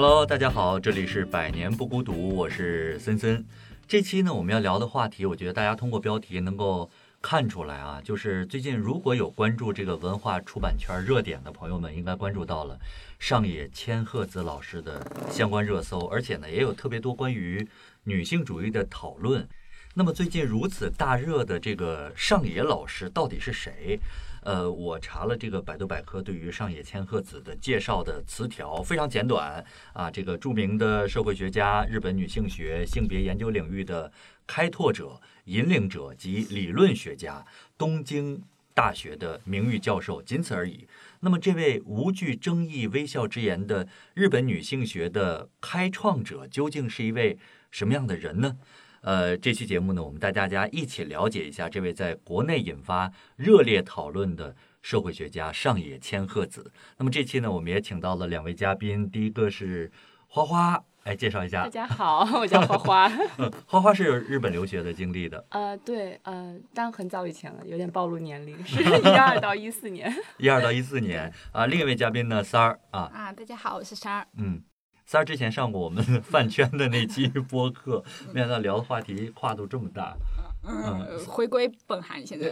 Hello，大家好，这里是百年不孤独，我是森森。这期呢，我们要聊的话题，我觉得大家通过标题能够看出来啊，就是最近如果有关注这个文化出版圈热点的朋友们，应该关注到了上野千鹤子老师的相关热搜，而且呢，也有特别多关于女性主义的讨论。那么最近如此大热的这个上野老师到底是谁？呃，我查了这个百度百科对于上野千鹤子的介绍的词条非常简短啊，这个著名的社会学家、日本女性学性别研究领域的开拓者、引领者及理论学家，东京大学的名誉教授，仅此而已。那么，这位无惧争议、微笑之言的日本女性学的开创者，究竟是一位什么样的人呢？呃，这期节目呢，我们带大家一起了解一下这位在国内引发热烈讨论的社会学家上野千鹤子。那么这期呢，我们也请到了两位嘉宾，第一个是花花，来介绍一下。大家好，我叫花花。花花是有日本留学的经历的。呃，对，呃，但很早以前了，有点暴露年龄，是一二到一四年。一二到一四年啊，另一位嘉宾呢，三儿啊。啊，大家好，我是三儿。嗯。三儿之前上过我们饭圈的那期播客，没想到聊的话题跨度这么大。嗯，回归本行现在。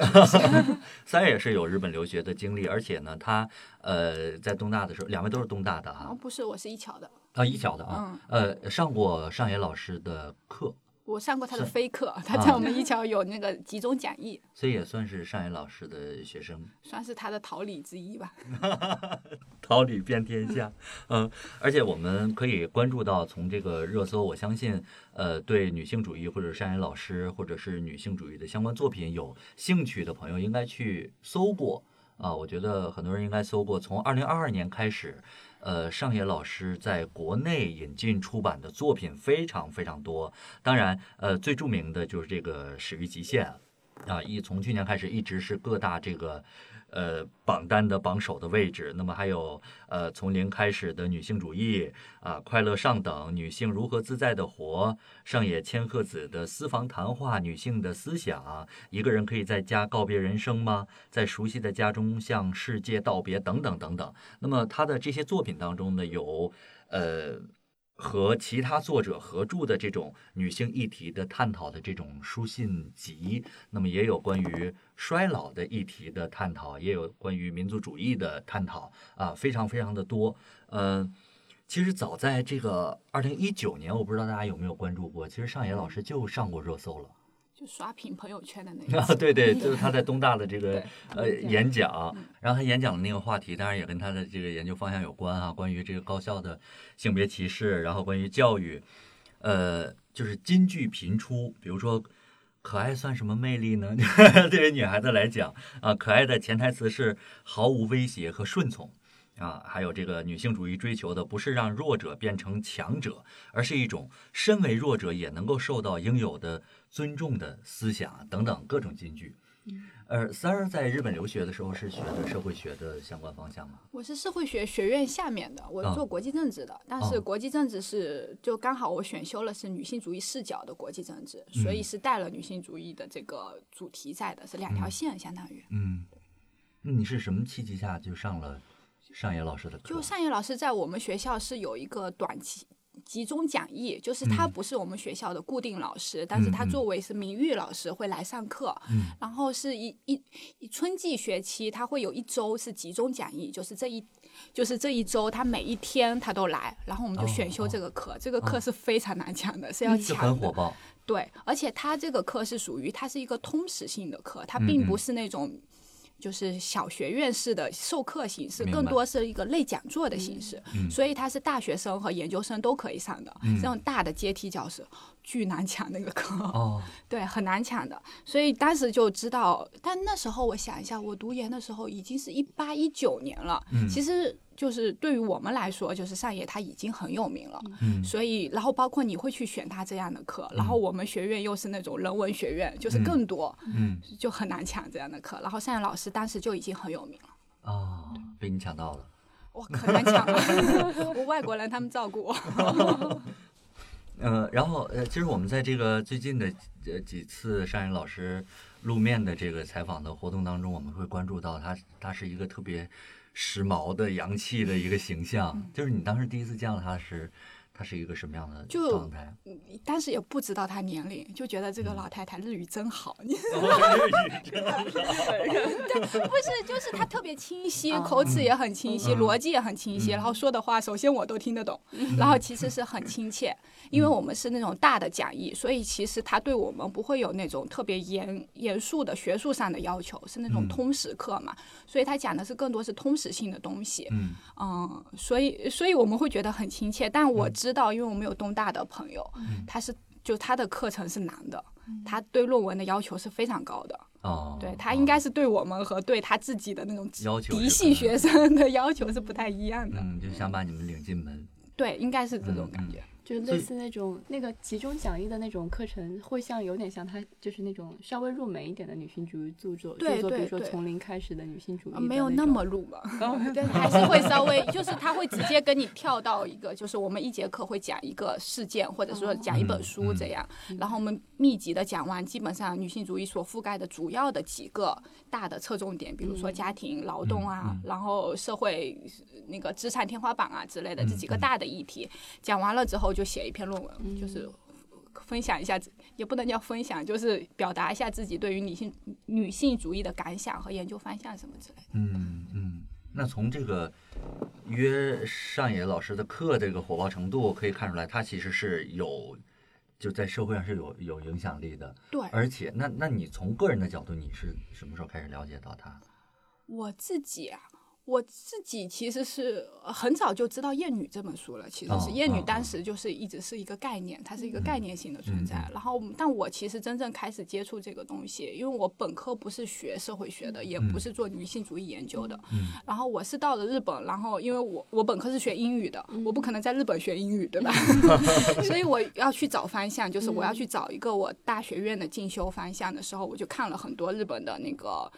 三儿也是有日本留学的经历，而且呢，他呃在东大的时候，两位都是东大的哈。哦，不是，我是一桥的。啊，一桥的啊。呃，上过上野老师的课。我上过他的飞课，他在我们一桥有那个集中讲义，所以也算是上野老师的学生，算是他的桃李之一吧。桃李遍天下，嗯，而且我们可以关注到，从这个热搜，我相信，呃，对女性主义或者上野老师或者是女性主义的相关作品有兴趣的朋友，应该去搜过啊。我觉得很多人应该搜过，从二零二二年开始。呃，上野老师在国内引进出版的作品非常非常多，当然，呃，最著名的就是这个《始于极限》，啊，一从去年开始一直是各大这个。呃，榜单的榜首的位置，那么还有呃，从零开始的女性主义啊，快乐上等，女性如何自在的活，上野千鹤子的私房谈话，女性的思想，一个人可以在家告别人生吗？在熟悉的家中向世界道别，等等等等。那么他的这些作品当中呢，有呃。和其他作者合著的这种女性议题的探讨的这种书信集，那么也有关于衰老的议题的探讨，也有关于民族主义的探讨啊，非常非常的多。嗯，其实早在这个二零一九年，我不知道大家有没有关注过，其实上野老师就上过热搜了。就刷屏朋友圈的那个，对对，就是他在东大的这个呃演讲，然后他演讲的那个话题，当然也跟他的这个研究方向有关啊，关于这个高校的性别歧视，然后关于教育，呃，就是金句频出，比如说可爱算什么魅力呢？对于女孩子来讲啊，可爱的潜台词是毫无威胁和顺从。啊，还有这个女性主义追求的不是让弱者变成强者，而是一种身为弱者也能够受到应有的尊重的思想等等各种金句。呃，三儿在日本留学的时候是学的社会学的相关方向吗？我是社会学学院下面的，我做国际政治的，但是国际政治是就刚好我选修了是女性主义视角的国际政治，所以是带了女性主义的这个主题在的，是两条线相当于。嗯，那你是什么契机下就上了？上野老师的课，就上野老师在我们学校是有一个短期集中讲义，就是他不是我们学校的固定老师，但是他作为是名誉老师会来上课，然后是一一春季学期他会有一周是集中讲义，就是这一就是这一周他每一天他都来，然后我们就选修这个课，这个课是非常难抢的，是要抢很火爆，对，而且他这个课是属于它是一个通识性的课，它并不是那种。就是小学院式的授课形式，更多是一个类讲座的形式，所以它是大学生和研究生都可以上的这种大的阶梯教室。巨难抢那个课，哦，对，很难抢的，所以当时就知道。但那时候我想一下，我读研的时候已经是一八一九年了，嗯，其实就是对于我们来说，就是上野他已经很有名了，嗯，所以然后包括你会去选他这样的课，然后我们学院又是那种人文学院，就是更多，嗯，就很难抢这样的课。然后上野老师当时就已经很有名了，哦，被你抢到了，哇，可难抢了，我外国人他们照顾我。呃，然后呃，其实我们在这个最近的呃几次上野老师露面的这个采访的活动当中，我们会关注到他，他是一个特别时髦的、洋气的一个形象。就是你当时第一次见到他时，他是一个什么样的就状态？但是也不知道她年龄，就觉得这个老太太 日语真好。不是，就是她特别清晰，啊。口齿也很清晰，嗯。逻辑也很清晰，然后说的话，首先我都听得懂，然后其实是很亲切，因为我们是那种大的讲义，所以其实她对我们不会有那种特别严严肃的学术上的要求，是那种嗯。通识课嘛，所以她讲的是更多是通识性的东西。嗯。嗯，所以所以我们会觉得很亲切，但我知道，因为我们有东大的朋友，嗯他是就他的课程是难的，他对论文的要求是非常高的，哦，对他应该是对我们和对他自己的那种要求嫡系学生的 要求是不太一样的，嗯，就想把你们领进门。对，应该是这种嗯感觉。就类似那种那个集中讲义的那种课程，会像有点像他就是那种稍微入门一点的女性主义著作，对著作，比如说从零开始的女性主义没有那么入嘛，对，还是会稍微，就是他会直接跟你跳到一个，就是我们一节课会讲一个事件，或者说讲一本书这样，然后我们密集的讲完，基本上女性主义所覆盖的主要的几个大的侧重点，比如说家庭、劳动啊，嗯嗯然后社会那个资产天花板啊之类的嗯这几个大的议题，讲完了之后就写一篇论文，就是。分享一下，也不能叫分享，就是表达一下自己对于女性女性主义的感想和研究方向什么之类的。嗯嗯，那从这个约上野老师的课这个火爆程度可以看出来，他其实是有就在社会上是有有影响力的。对，而且，那那你从个人的角度，你是什么时候开始了解到他？我自己啊，我自己其实是呃很早就知道《厌女》这本书了。其实是哦《厌女哦》当时就是一直是一个概念，它是一个概念性的存在。然后，但我其实真正开始接触这个东西，因为我本科不是学社会学的，也不是做女性主义研究的。嗯然后我是到了日本，然后因为我我本科是学英语的，我不可能在日本学英语，对吧？所以我要去找方向，就是我要去找一个我大学院的进修方向的时候，我就看了很多日本的那个。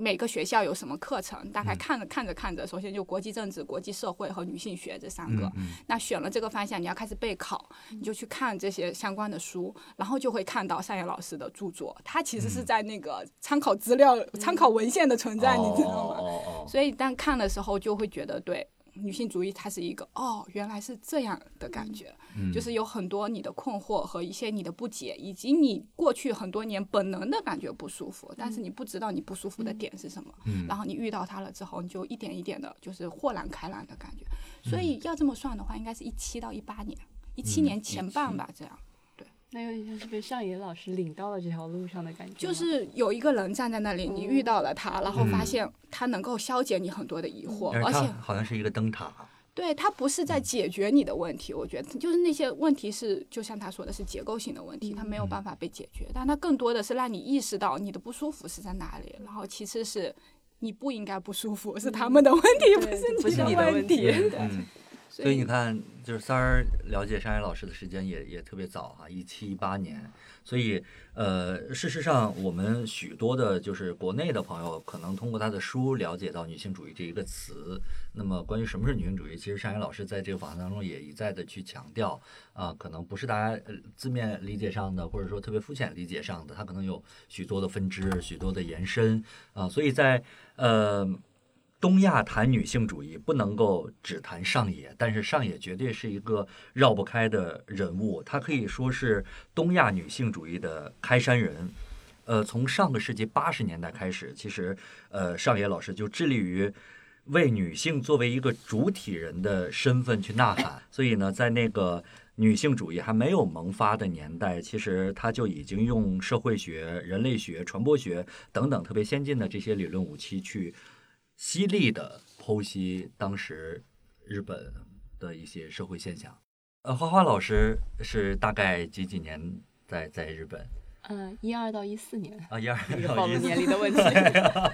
每个学校有什么课程？大概看着看着看着，首先就国际政治、国际社会和女性学这三个。那选了这个方向，你要开始备考，你就去看这些相关的书，然后就会看到上野老师的著作。他其实是在那个参考资料、参考文献的存在，你知道吗？所以当看的时候，就会觉得对女性主义它是一个哦，原来是这样的感觉，嗯。就是有很多你的困惑和一些你的不解，以及你过去很多年本能的感觉不舒服，但是你不知道你不舒服的点是什么，嗯。然后你遇到它了之后，你就一点一点的就是豁然开朗的感觉。所嗯以要这么算的话，应该是一七到一八年，一七年前半吧，这样。那有点像是被上野老师领到了这条路上的感觉，就是有一个人站在那里，你遇到了他，然后发嗯。现他能够消解你很多的疑惑，而且好像是一个灯塔。对他不是在解决你的问题，我觉得就是那些问题是，就像他说的是结构性的问题，他没有办法被解决，但他更多的是让你意识到你的不舒服是在哪里，然后其次是你不应该不舒服，是他们的问题，不是不是你的问问题。对。嗯，所以你看，就是三儿了解山野老师的时间也也特别早哈、一七一八年。所以，呃，事实上，我们许多的就是国内的朋友，可能通过他的书了解到女性主义这一个词。那么，关于什么是女性主义，其实山野老师在这个访谈当中也一再的去强调啊、可能不是大家呃字面理解上的，或者说特别肤浅理解上的，它可能有许多的分支，许多的延伸啊、所以在呃。东亚谈女性主义不能够只谈上野，但是上野绝对是一个绕不开的人物，他可以说是东亚女性主义的开山人。呃，从上个世纪八十年代开始，其实呃上野老师就致力于为女性作为一个主体人的身份去呐喊。所以呢，在那个女性主义还没有萌发的年代，其实他就已经用社会学、人类学、传播学等等特别先进的这些理论武器去。犀利的剖析当时日本的一些社会现象。呃，花花老师是大概几几年在在日本嗯，一二到一四年，啊？一二这个暴露到一四年龄的问题。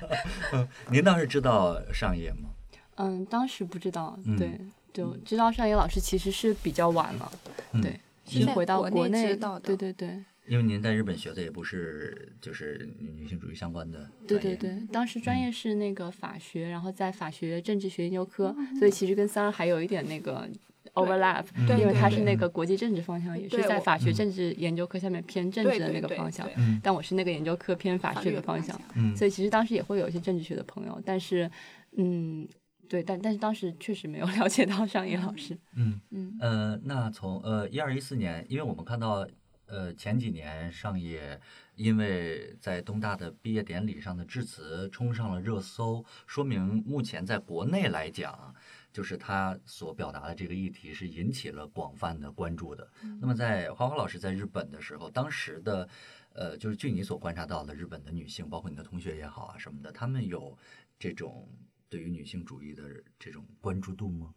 您当时知道上野吗？嗯，当时不知道，嗯对，就知道上野老师其实是比较晚了，嗯对，是回到国内国内知道的对对对因为您在日本学的也不是就是女性主义相关的对对对，当时专业是那个法学，然后在法学政治学研究科，嗯所以其实跟三儿还有一点那个 overlap，因为他是那个国际政治方向，也是在法学政治研究科下面偏政治的那个方向对对对对，但我是那个研究科偏法法学的方向律的方向，嗯。所以其实当时也会有一些政治学的朋友，但是嗯。对，但但是当时确实没有 了解到上野老师。嗯嗯。呃，那从呃一二一四年，因为我们看到呃前几年上野因为在东大的毕业典礼上的致辞冲上了热搜，说明目前在国内来讲，就是他所表达的这个议题是引起了广泛的关注的。那么在花花老师在日本的时候，当时的呃，就是据你所观察到的日本的女性，包括你的同学也好啊什么的，他们有这种对于女性主义的这种关注度吗？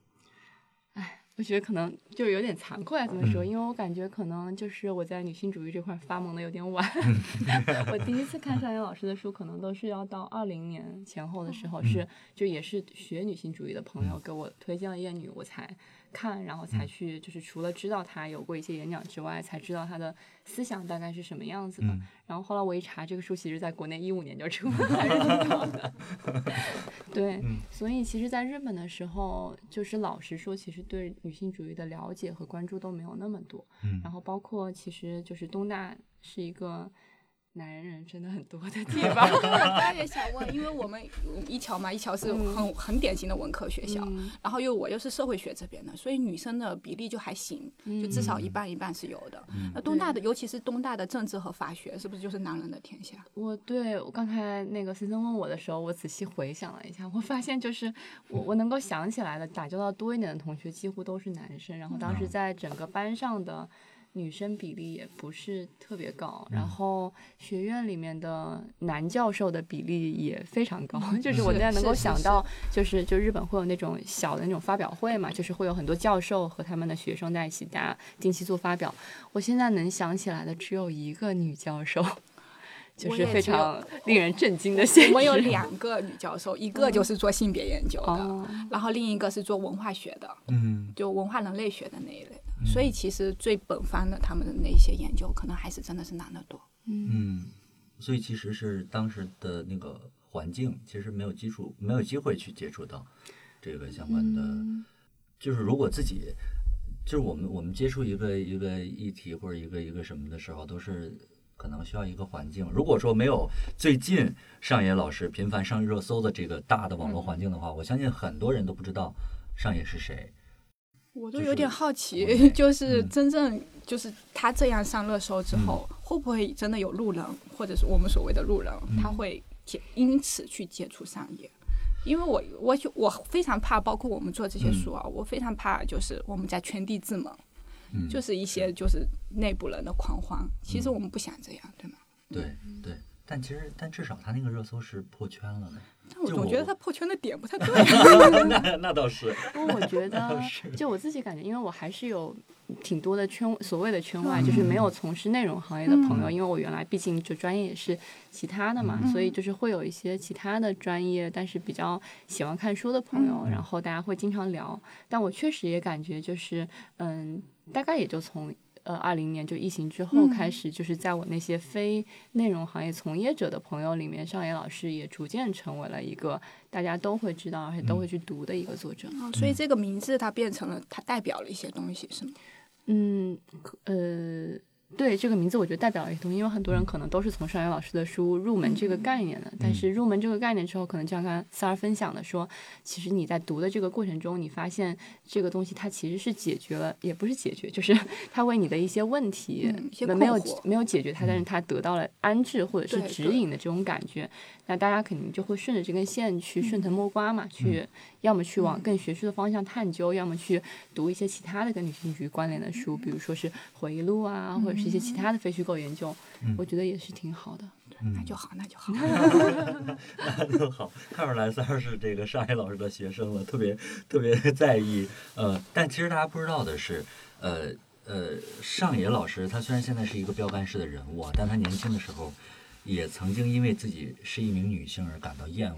我觉得可能就是有点惭愧啊，怎么说，嗯。因为我感觉可能就是我在女性主义这块发蒙的有点晚。我第一次看上野老师的书，可能都是要到二零年前后的时候，是就也是学女性主义的朋友给我推荐了《厌女》，我才看，然后才去就是除了知道他有过一些演讲之外，才知道他的思想大概是什么样子的。嗯然后后来我一查，这个书其实在国内一五年就出 了，还是挺早的。对，嗯所以其实在日本的时候，就是老实说，其实对女性主义的了解和关注都没有那么多。嗯然后包括其实就是东大是一个男人真的很多的地 方。我刚也想问，因为我们一桥嘛，一桥是很很典型的文科学校，嗯然后又我又是社会学这边的，所以女生的比例就还行，就至少一半一半是有的。那东大的，尤其是东大的政治和法学，是不是就是男人的天下？我对我刚才那个森森问我的时候，我仔细回想了一下，我发现就是我我能够想起来的打交道多一点的同学几乎都是男生，然后当时在整个班上的。女生比例也不是特别高，然后学院里面的男教授的比例也非常高，就是我现在能够想到，就是就日本会有那种小的那种发表会嘛，就是会有很多教授和他们的学生在一起，大家定期做发表。我现在能想起来的只有一个女教授，就是非常令人震惊的现实。我们有两个女教授，一个就是做性别研究的，哦，然后另一个是做文化学的，嗯就文化人类学的那一类的。所以其实最本方的他们的那些研究，可能还是真的是男的多。嗯，所以其实是当时的那个环境，其实没有基础，没有机会去接触到这个相关的。就是如果自己，就是我们我们接触一个一个议题或者一个一个什么的时候，都是可能需要一个环境。如果说没有最近上野老师频繁上热搜的这个大的网络环境的话，我相信很多人都不知道上野是谁。就是我都有点好国奇内，就是嗯真正就是他这样上热搜之后，会不会真的有路人，或者是我们所谓的路人，嗯他会接因此去接触商业？因为我我就我非常怕，包括我们做这些书啊，我非常怕就是我们在圈地自萌，嗯，就是一些就是内部人的狂欢。其实我们不想这样，对吗？对对。但其实，但至少他那个热搜是破圈了的。但我就我总觉得他破圈的点不太对。那那倒是。不过我觉得，就我自己感觉，因为我还是有挺多的圈所谓的圈外，就是没有从事内容行业的朋友，因为我原来毕竟就专业也是其他的嘛，所以就是会有一些其他的专业，但是比较喜欢看书的朋友，然后大家会经常聊。但我确实也感觉就是，嗯，大概也就从。呃，二零年就疫情之后开始，就是在我那些非内容行业从业者的朋友里面，尚野老师也逐渐成为了一个大家都会知道而且都会去读的一个作者。哦所以这个名字它变成了，它代表了一些东西，是吗？嗯，呃，对这个名字，我觉得代表了一些东西，因为很多人可能都是从上元老师的书入门这个概念的，但是入门这个概念之后，可能就像刚才三儿分享的说，其实你在读的这个过程中，你发现这个东西它其实是解决了，也不是解决，就是 它为你的一些问题没有没有解决它，但是它得到了安置或者是指引的这种感觉，那大家肯定就会顺着这根线去顺藤摸瓜嘛，去要么去往更学术的方向探究，要么去读一些其他的跟女性主义关联的书，比如说是回忆录啊，或者是一些其他的非虚构研究，我觉得也是挺好的。那就好，那就好。那就好，看出来三儿是这个上野老师的学生了，特别特别在意。呃，但其实大家不知道的是，呃呃，上野老师他虽然现在是一个标杆式的人物啊，但他年轻的时候也曾经因为自己是一名女性而感到厌恶，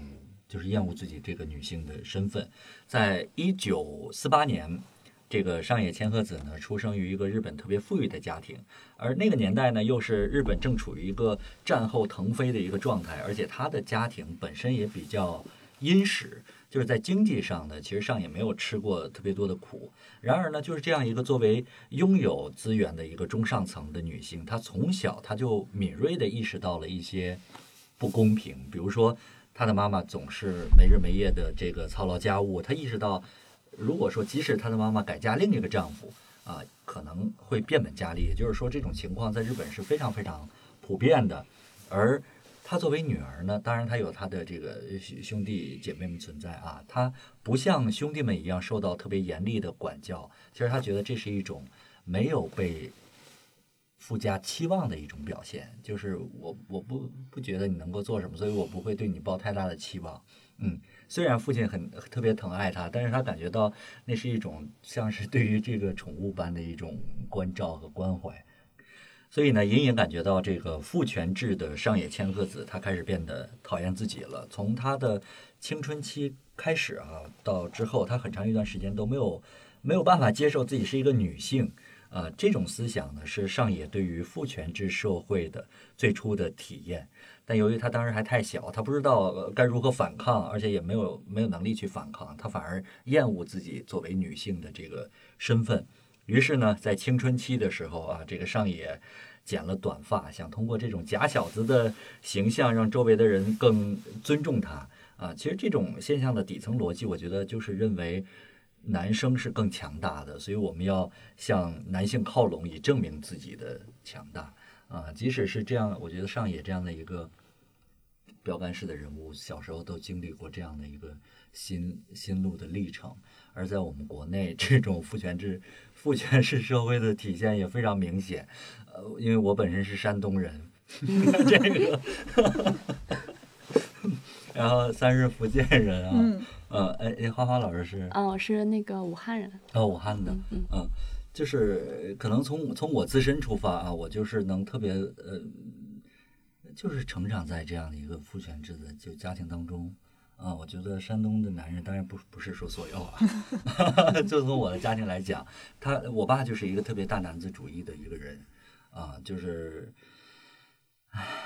就是厌恶自己这个女性的身份。在一九四八年。这个上野千鹤子呢，出生于一个日本特别富裕的家庭，而那个年代呢，又是日本正处于一个战后腾飞的一个状态，而且她的家庭本身也比较殷实，就是在经济上呢，其实上野没有吃过特别多的苦。然而呢，就是这样一个作为拥有资源的一个中上层的女性，她从小她就敏锐地意识到了一些不公平，比如说她的妈妈总是没日没夜的这个操劳家务，她意识到，如果说即使她的妈妈改嫁另一个丈夫啊，可能会变本加厉。也就是说，这种情况在日本是非常非常普遍的，而。她作为女儿呢，当然她有她的这个兄弟姐妹们存在啊，她不像兄弟们一样受到特别严厉的管教，其实她觉得这是一种没有被附加期望的一种表现，就是我我不不觉得你能够做什么，所以我不会对你抱太大的期望。嗯，虽然父亲很特别疼爱他，但是他感觉到那是一种像是对于这个宠物般的一种关照和关怀。所以呢，隐隐感觉到这个父权制的上野千鹤子，她开始变得讨厌自己了。从她的青春期开始啊，到之后，她很长一段时间都没有没有办法接受自己是一个女性。啊，这种思想呢，是上野对于父权制社会的最初的体验。但由于他当时还太小，他不知道该如何反抗，而且也没有没有能力去反抗，他反而厌恶自己作为女性的这个身份。于是呢，在青春期的时候啊，这个上野剪了短发，想通过这种假小子的形象，让周围的人更尊重他啊。其实这种现象的底层逻辑，我觉得就是认为男生是更强大的，所以我们要向男性靠拢，以证明自己的强大啊。即使是这样，我觉得上野这样的一个标杆式的人物，小时候都经历过这样的一个心心路的历程。而在我们国内，这种父权制。父权式社会的体现也非常明显，呃，因为我本身是山东人，这个，然后三是福建人啊，呃，哎哎，花花老师是，哦，是那个武汉人，哦，武汉的，嗯，就是可能从从我自身出发啊，我就是能特别呃，就是成长在这样的一个父权制的就家庭当中。啊，我觉得山东的男人当然不不是说所有啊，就从我的家庭来讲，他我爸就是一个特别大男子主义的一个人，啊，就是，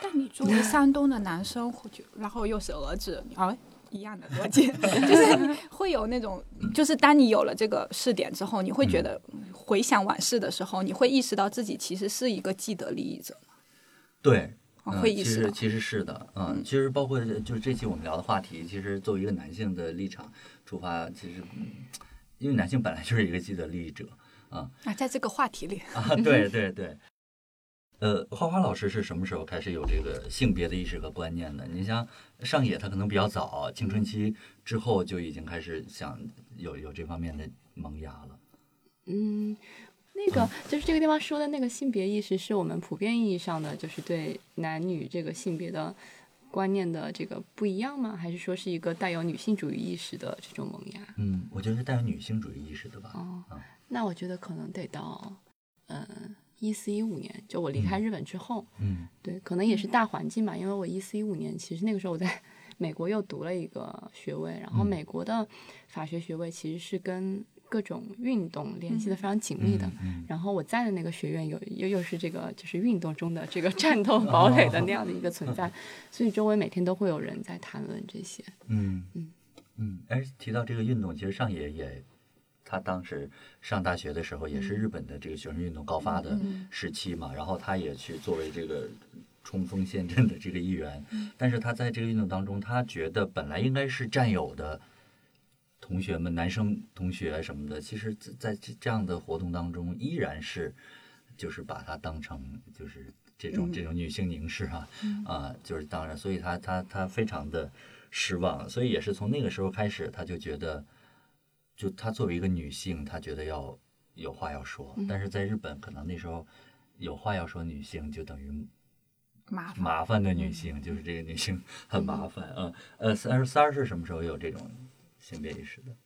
但你作为山东的男生，就然后又是儿子，啊，一样的逻辑，就是会有那种，就是当你有了这个试点之后，你会觉得回想往事的时候，你会意识到自己其实是一个既得利益者。对。嗯，其实其实是的，嗯，其实包括就是这期我们聊的话题，其实作为一个男性的立场出发，其实，因为男性本来就是一个既得利益者，啊啊，在这个话题里。啊，对对对，呃，花花老师是什么时候开始有这个性别的意识和观念的？你像上野，他可能比较早，青春期之后就已经开始想有有这方面的萌芽了，嗯。那个就是这个地方说的那个性别意识，是我们普遍意义上的，就是对男女这个性别的观念的这个不一样吗？还是说是一个带有女性主义意识的这种萌芽？嗯，我觉得是带有女性主义意识的吧。哦，那我觉得可能得到嗯一四一五年，就我离开日本之后。嗯，对，可能也是大环境吧，因为我一四一五年其实那个时候我在 美国又读了一个学位，然后美国的法学学位其实是跟。各种运动联系的非常紧密的，然后我在的那个学院有又又是这个就是运动中的这个战斗堡垒的那样的一个存在，所以周围每天都会有人在谈论这些。嗯嗯嗯，哎，提到这个运动，其实上野也他当时上大学的时候也是日本的这个学生运动高发的时期嘛，然后他也去作为这个冲锋陷阵的这个一员，但是他在这个运动当中，他觉得本来应该是战友的。同学们，男生同学什么的，其实，在这这样的活动当中，依然是，就是把他当成就是这种这种女性凝视啊，啊，就是当然，所以他他他非常的失望，所以也是从那个时候开始，他就觉得，就她作为一个女性，她觉得要有话要说，但是在日本，可能那时候有话要说，女性就等于麻麻烦的女性，就是这个女性很麻烦啊。呃，三十三是什么时候有这种？性别意识的，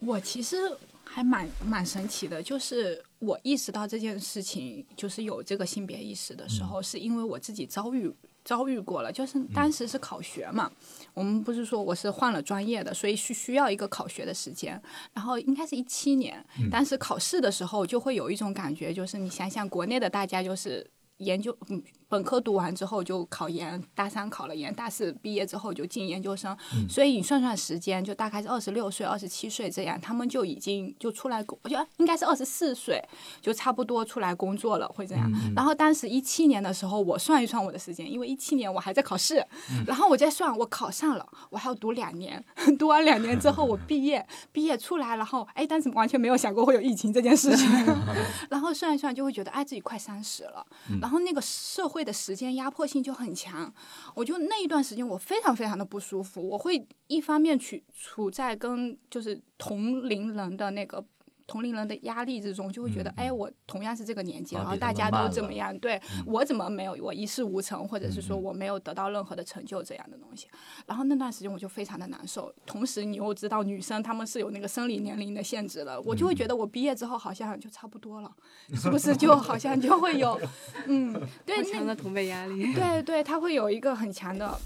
我其实还蛮蛮神奇的，就是我意识到这件事情，就是有这个性别意识的时候，是因为我自己遭遇遭遇过了，就是当时是考学嘛，我们不是说我是换了专业的，所以需需要一个考学的时间，然后应该是一七年，当时考试的时候就会有一种感觉，就是你想想国内的大家就是研究嗯。本科读完之后就考研，大三考了研，大四毕业之后就进研究生，嗯。所以你算算时间，就大概是二十六岁、二十七岁这样，他们就已经就出来工，我觉得应该是二十四岁就差不多出来工作了，会这样。嗯然后当时一七年的时候，我算一算我的时间，因为一七年我还在考试，然后我在算，我考上了，我还要读两年，读完两年之后我毕业，毕业出来，然后哎，但是完全没有想过会有疫情这件事情，然后算一算就会觉得哎自己快三十了，然后那个社会的时间压迫性就很强，我就那一段时间我非常非常的不舒服，我会一方面去处在跟就是同龄人的那个。同龄人的压力之中，就会觉得，哎，我同样是这个年纪，然后大家都怎么样？对我怎么没有？我一事无成，或者是说我没有得到任何的成就这样的东西。然后那段时间我就非常的难受。同时，你又知道女生她们是有那个生理年龄的限制的，我就会觉得我毕业之后好像就差不多了，是不是？就好像就会有，嗯，对，那很强的同辈压力。对对，他会有一个很强的，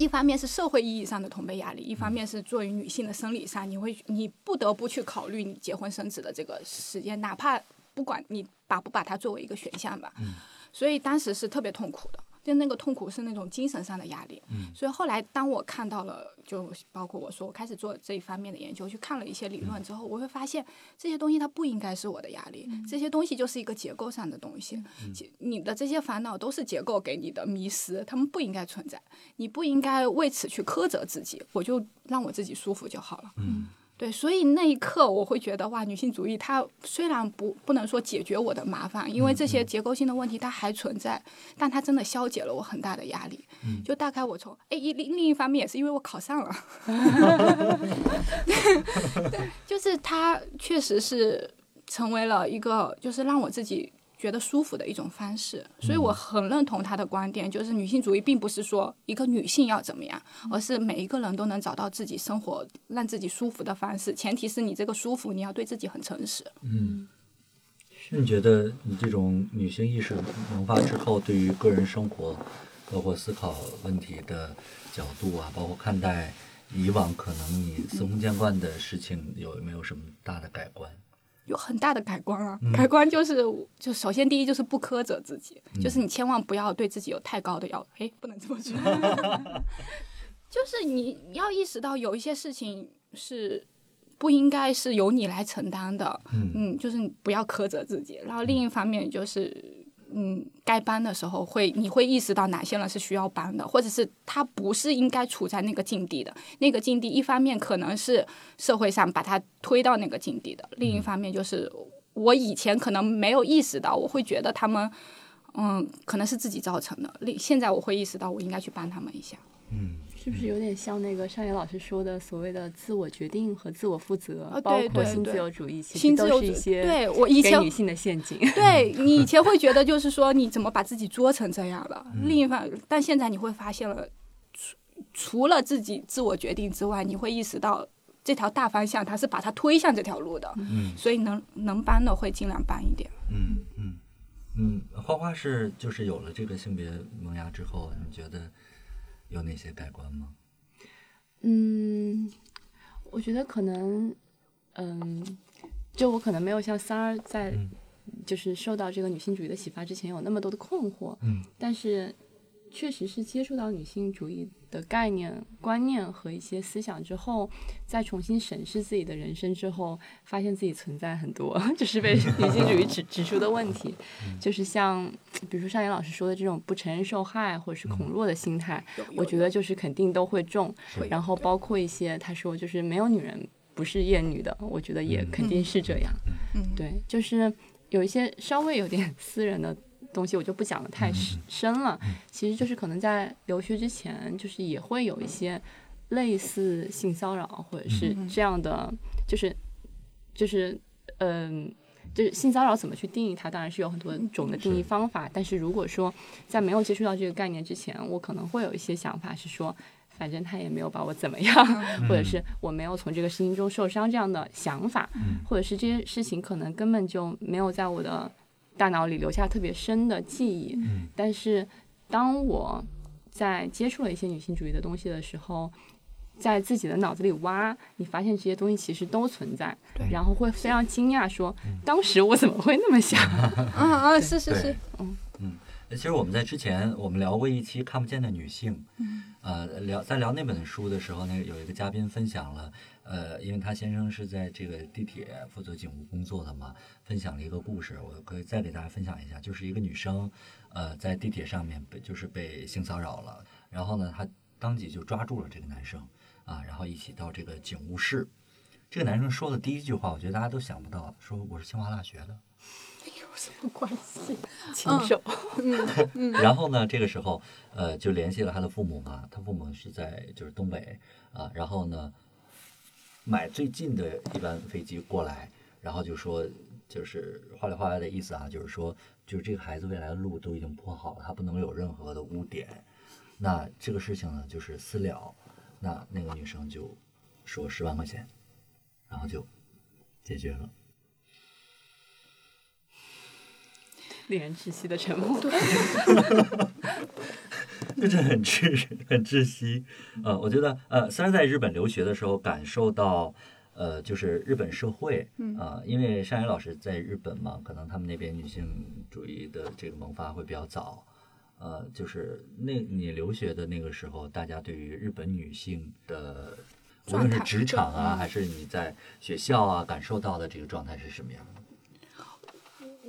一方面是社会意义上的同辈压力，一方面是作为女性的生理上，你会你不得不去考虑你结婚生子的这个时间，哪怕不管你把不把它作为一个选项吧。所以当时是特别痛苦的。就那个痛苦是那种精神上的压力，所以后来当我看到了，就包括我说我开始做这一方面的研究，去看了一些理论之后，我会发现这些东西它不应该是我的压力，这些东西就是一个结构上的东西，其你的这些烦恼都是结构给你的迷失，他们不应该存在，你不应该为此去苛责自己，我就让我自己舒服就好了。嗯对，所以那一刻我会觉得哇，女性主义它虽然不不能说解决我的麻烦，因为这些结构性的问题它还存在，但它真的消解了我很大的压力。就大概我从哎一另另一方面也是因为我考上了，对，就是它确实是成为了一个就是让我自己。觉得舒服的一种方式，所以我很认同他的观点，就是女性主义并不是说一个女性要怎么样，而是每一个人都能找到自己生活让自己舒服的方式，前提是你这个舒服你要对自己很诚实。嗯，那你觉得你这种女性意识萌发之后，对于个人生活，包括思考问题的角度啊，包括看待以往可能你司空见惯的事情，有没有什么大的改观？有很大的改观啊！改观就是，就首先第一就是不苛责自己，就是你千万不要对自己有太高的要，哎，不能这么说，就是你要意识到有一些事情是不应该是由你来承担的，嗯，就是你不要苛责自己。然后另一方面就是。嗯，该帮的时候会，你会意识到哪些人是需要帮的，或者是他不是应该处在那个境地的。那个境地，一方面可能是社会上把他推到那个境地的，另一方面就是我以前可能没有意识到，我会觉得他们，嗯，可能是自己造成的。另现在我会意识到，我应该去帮他们一下。嗯，是不是有点像那个上野老师说的所谓的自我决定和自我负责，啊包对对对括新自由主义，其实都新自由主是一些对我以前给女性的陷阱。对 你以前会觉得就是说你怎么把自己作成这样了，另一方，但现在你会发现了，除除了自己自我决定之外，你会意识到这条大方向它是把它推向这条路的，嗯所以能能帮的会尽量帮一点。嗯嗯嗯，花花是就是有了这个性别萌芽之后，你觉得有哪些改观吗？嗯，我觉得可能，嗯，就我可能没有像三儿在，嗯就是受到这个女性主义的启发之前有那么多的困惑，嗯但是确实是接触到女性主义的概念、观念和一些思想之后，再重新审视自己的人生之后，发现自己存在很多 就是被女性主义指 指出的问题，就是像比如说上野老师说的这种不承认受害或者是恐弱的心态，有我觉得就是肯定都会中，然后包括一些他说就是没有女人不是厌女的，我觉得也肯定是这样。嗯，对，就是有一些稍微有点 私人的东西，我就不讲的太深深了。其实就是可能在留学之前，就是也会有一些类似性骚扰或者是这样的，就是就是嗯。就是性骚扰怎么去定义它，当然是有很多种的定义方法。但是如果说在没有接触到这个概念之前，我可能会有一些想法是说，反正他也没有把我怎么样，或者是我没有从这个事情中受伤这样的想法，或者是这些事情可能根本就没有在我的大脑里留下特别深的记忆。但是当我在接触了一些女性主义的东西的时候，在自己的脑子里挖，你发现这些东西其实都存在，然后会非常惊讶说，当时我怎么会那么想？嗯嗯，是是是，嗯嗯其实我们在之前我们聊过一期看不见的女性，嗯，呃，聊在聊那本书的时候呢，有一个嘉宾分享了，呃，因为他先生是在这个地铁负责警务工作的嘛，分享了一个故事，我可以再给大家分享一下，就是一个女生，呃，在地铁上面被就是被性骚扰了，然后呢，她当即就抓住了这个男生，啊，然后一起到这个警务室，这个男生说的第一句话，我觉得大家都想不到，说我是清华大学的。有什么关系？禽兽。然后呢，这个时候，呃，就联系了他的父母嘛。他父母是在就是东北啊。然后呢，买最近的一班飞机过来，然后就说，就是话里话外的意思啊，就是说，就是这个孩子未来的路都已经铺好了，他不能有任何的污点。那这个事情呢，就是私了。那那个女生就说十万块钱，然后就解决了。令人窒息的沉默，对，就是很窒 很窒息。呃，我觉得呃，虽然在日本留学的时候感受到，呃，就是日本社会，啊，因为尚野老师在日本嘛，可能他们那边女性主义的这个萌发会比较早。呃，就是那你留学的那个时候，大家对于日本女性的，无论是职场啊，还是你在学校啊，感受到的这个状态是什么样的？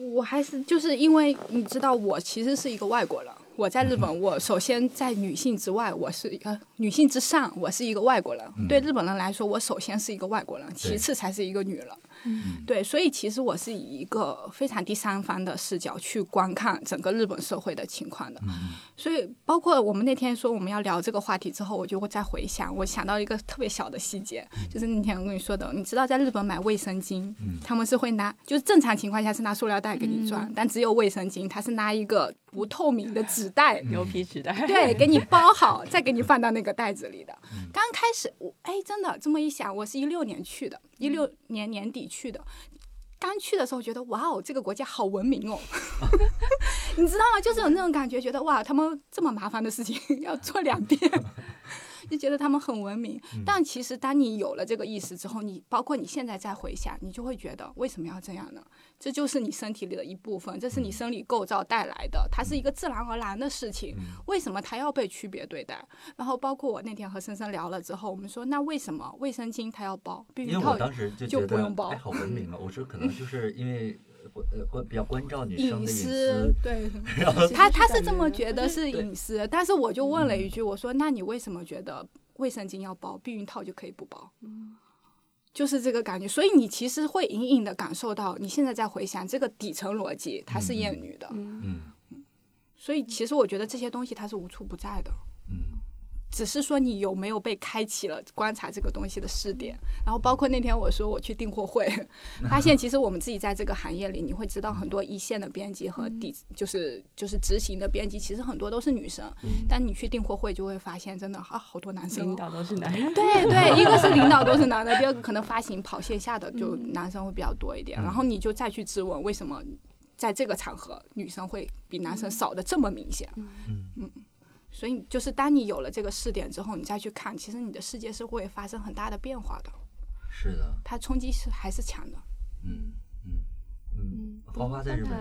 我还是就是因为你知道，我其实是一个外国人。我在日本，我首先在女性之外，我是呃女性之上，我是一个外国人。对日本人来说，我首先是一个外国人，其次才是一个女人。嗯，对，所以其实我是以一个非常第三方的视角去观看整个日本社会的情况的。嗯，所以包括我们那天说我们要聊这个话题之后，我就会再回想，我想到一个特别小的细节，就是那天我跟你说的，你知道在日本买卫生巾，他们是会拿，就是正常情况下是拿塑料袋给你装，但只有卫生巾，它是拿一个不透明的纸袋，牛皮纸袋，对，给你包好，再给你放到那个袋子里的。刚开始我哎，真的这么一想，我是一六年去的，一六年年底去的。刚去的时候觉得哇哦，这个国家好文明哦，你知道吗？就是有那种感觉，觉得哇，他们这么麻烦的事情 要做两遍。就觉得他们很文明，但其实当你有了这个意识之后，你包括你现在再回想，你就会觉得为什么要这样呢？这就是你身体里的一部分，这是你生理构造带来的，它是一个自然而然的事情。为什么它要被区别对待？然后包括我那天和森森聊了之后，我们说那为什么卫生巾它要包？避孕套就不用包？好文明啊！我说可能就是因为。呃关比较关照女生的隐私，对，然后他他是这么觉得是隐私，但是我就问了一句，我说那你为什么觉得卫生巾要包，避孕套就可以不包？就是这个感觉，所以你其实会隐隐的感受到，你现在在回想这个底层逻辑，它是厌女的，嗯，所以其实我觉得这些东西它是无处不在的，嗯。只是说你有没有被开启了观察这个东西的试点，然后包括那天我说我去订货会，发现其实我们自己在这个行业里，你会知道很多一线的编辑和底就是就是执行的编辑，其实很多都是女生，但你去订货会就会发现真的啊好多男生，领导都是男人，对对，一个是领导都是男的，第二个可能发行跑线下的就男生会比较多一点，然后你就再去质问为什么在这个场合女生会比男生少的这么明显，嗯。嗯。所以，就是当你有了这个试点之后，你再去看，其实你的世界是会发生很大的变化的。是的，它冲击是还是强的。嗯嗯嗯。花花在日本。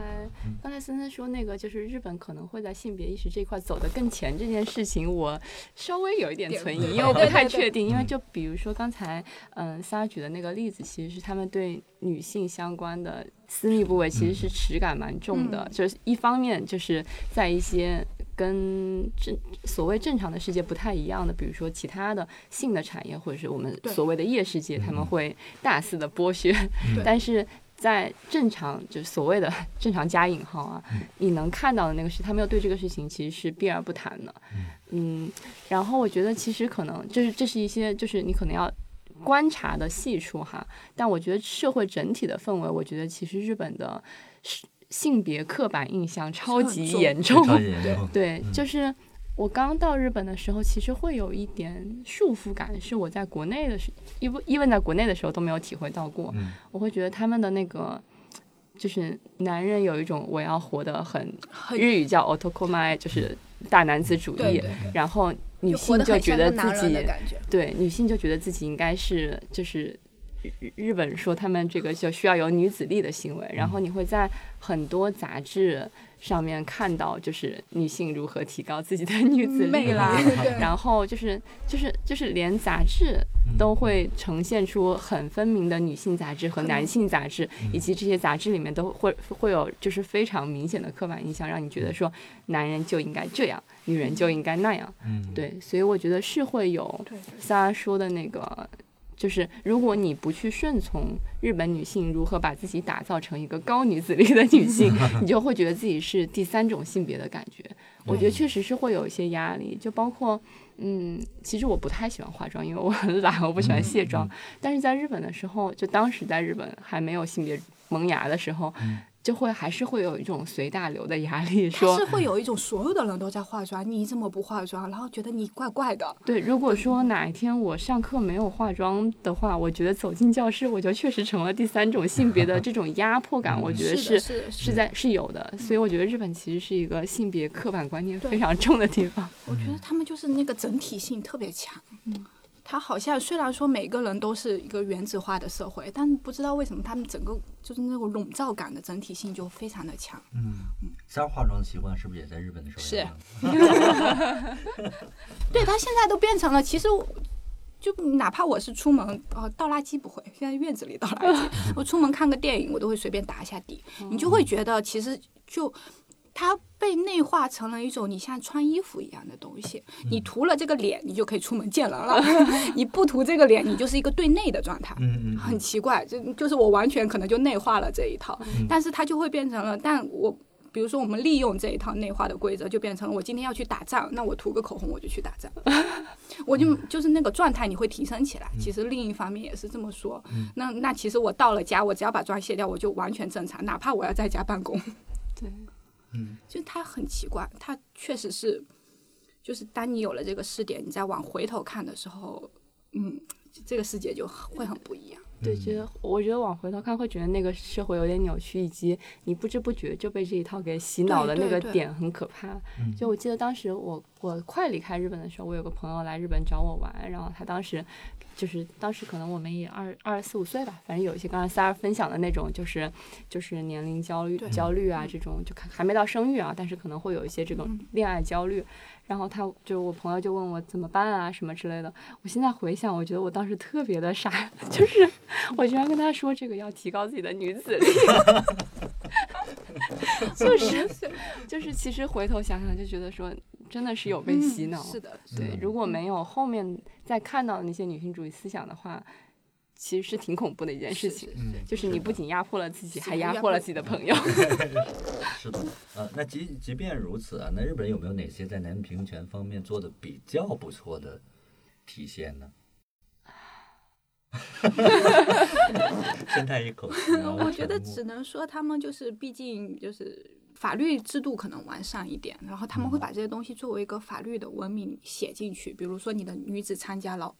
刚才森森说那个，就是日本可能会在性别意识这块走得更前这件事情，我稍微有一点存疑，因为我不太 确定。因为就比如说刚才嗯三儿举的那个例子，其实是他们对女性相关的私密部位其实是耻感蛮重的，就是一方面就是在一些。跟正所谓正常的世界不太一样的，比如说其他的性的产业，或者是我们所谓的夜世界，他们会大肆的剥削。但是在正常，就是所谓的 正常加引号啊，你能看到的那个是，他们要对这个事情其实是避而不谈的。嗯，然后我觉得其实可能就是这是一些就是你可能要观察的细处哈，但我觉得社会整体的氛围，我觉得其实日本的是。性别刻板印象 超级严重，对，就是我刚到日本的时候，其实会有一点束缚感，是我在国内的时，因为因为在国内的时候都没有体会到过。我会觉得他们的那个，就是男人有一种我要活得很，日语叫 otokomai，就是大男子主义，然后女性就觉得自己，对，女性就觉得自己应该是就是。日日本说他们这个就需要有女子力的行为，然后你会在很多杂志上面看到，就是女性如何提高自己的女子力。啦，然后就是就是就是连杂志都会呈现出很分明的女性杂志和男性杂志，以及这些杂志里面都会会有就是非常明显的刻板印象，让你觉得说男人就应该这样，女人就应该那样。嗯，对，所以我觉得是会有萨说的那个。就是如果你不去顺从日本女性如何把自己打造成一个高女子力的女性，你就会觉得自己是第三种性别的感觉。我觉得确实是会有一些压力，就包括，嗯，其实我不太喜欢化妆，因为我很懒，我不喜欢卸妆。但是在日本的时候，就当时在日本还没有性别萌芽的时候。就会还是会有一种随大流的压力，说是会有一种所有的人都在化妆，你怎么不化妆？然后觉得你怪怪的。对，如果说哪一天我上课没有化妆的话，我觉得走进教室我就确实成了第三种性别的这种压迫感，我觉得是是在是有的。所以我觉得日本其实是一个性别刻板观念非常重的地方。我觉得他们就是那个整体性特别强。嗯。他好像虽然说每个人都是一个原子化的社会，但不知道为什么他们整个就是那种笼罩感的整体性就非常的强。嗯嗯，三化妆的习惯是不是也在日本的时候？是。对他现在都变成了，其实就哪怕我是出门哦倒垃圾不会，现在院子里倒垃圾，我出门看个电影我都会随便打一下底，你就会觉得其实就。它被内化成了一种你像穿衣服一样的东西，你涂了这个脸，你就可以出门见人了；你不涂这个脸，你就是一个对内的状态。嗯很奇怪，就就是我完全可能就内化了这一套，但是它就会变成了。但我比如说，我们利用这一套内化的规则，就变成了我今天要去打仗，那我涂个口红我就去打仗，我就就是那个状态你会提升起来。其实另一方面也是这么说，那那其实我到了家，我只要把妆卸掉，我就完全正常，哪怕我要在家办公。对。嗯，就他很奇怪，他确实是，就是当你有了这个试点，你再往回头看的时候，嗯，这个世界就会很不一样。对，其实我觉得往回头看，会觉得那个社会有点扭曲，以及你不知不觉就被这一套给洗脑的那个点很可怕。就我记得当时我我快离开日本的时候，我有个朋友来日本找我玩，然后他当时。就是当时可能我们也二二十四五岁吧，反正有一些刚才三儿分享的那种，就是就是年龄焦虑焦虑啊，这种就还没到生育啊，但是可能会有一些这种恋爱焦虑。然后他就我朋友就问我怎么办啊什么之类的。我现在回想，我觉得我当时特别的傻，就是我居然跟他说这个要提高自己的女子力，就是 就是其实回头想想就觉得说。真的是有被洗脑，是的，对。如果没有后面再看到那些女性主义思想的话，其实是挺恐怖的一件事情。就是你不仅压迫了自己，还压迫了自己的朋友。是的，呃，那即即便如此啊，那日本有没有哪些在男女平权方面做的比较不错的体现呢？深叹一口气。我觉得只能说他们就是，毕竟就是。法律制度可能完善一点，然后他们会把这些东西作为一个法律的文明写进去。比如说，你的女子参加劳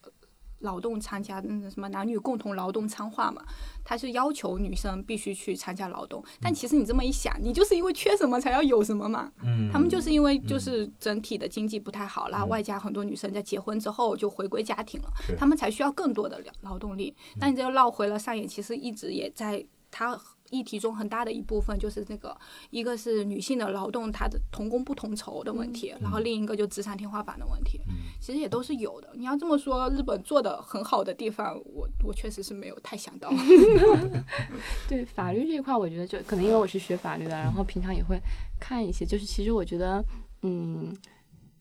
劳动参加那个什么男女共同劳动参化嘛，他是要求女生必须去参加劳动。但其实你这么一想，你就是因为缺什么才要有什么嘛。嗯，他们就是因为就是整体的经济不太好啦，外加很多女生在结婚之后就回归家庭了，他们才需要更多的劳劳动力。那你这又绕回了上野，其实一直也在他。议题中很大的一部分就是那个，一个是女性的劳动，她的同工不同酬的问题，然后另一个就职场天花板的问题，其实也都是有的。你要这么说，日本做的很好的地方，我我确实是没有太想到。对法律这一块，我觉得就可能因为我是学法律的，然后平常也会看一些，就是其实我觉得，嗯，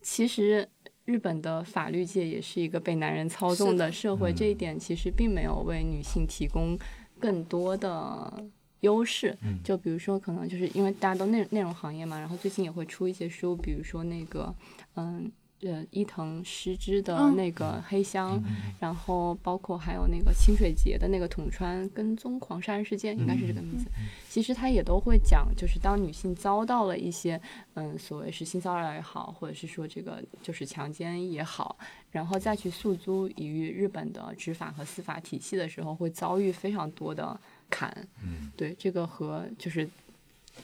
其实日本的法律界也是一个被男人操纵的社会，这一点其实并没有为女性提供更多的。优势，就比如说，可能就是因为大家都内内容行业嘛，然后最近也会出一些书，比如说那个，嗯，呃，伊藤诗织的那个黑箱，然后包括还有那个清水节的那个统川跟踪狂杀人事件，应该是这个名字。其实他也都会讲，就是当女性遭到了一些，嗯，所谓是性骚扰也好，或者是说这个就是强奸也好，然后再去诉诸于日本的执法和司法体系的时候，会遭遇非常多的。砍，嗯，对，这个和就是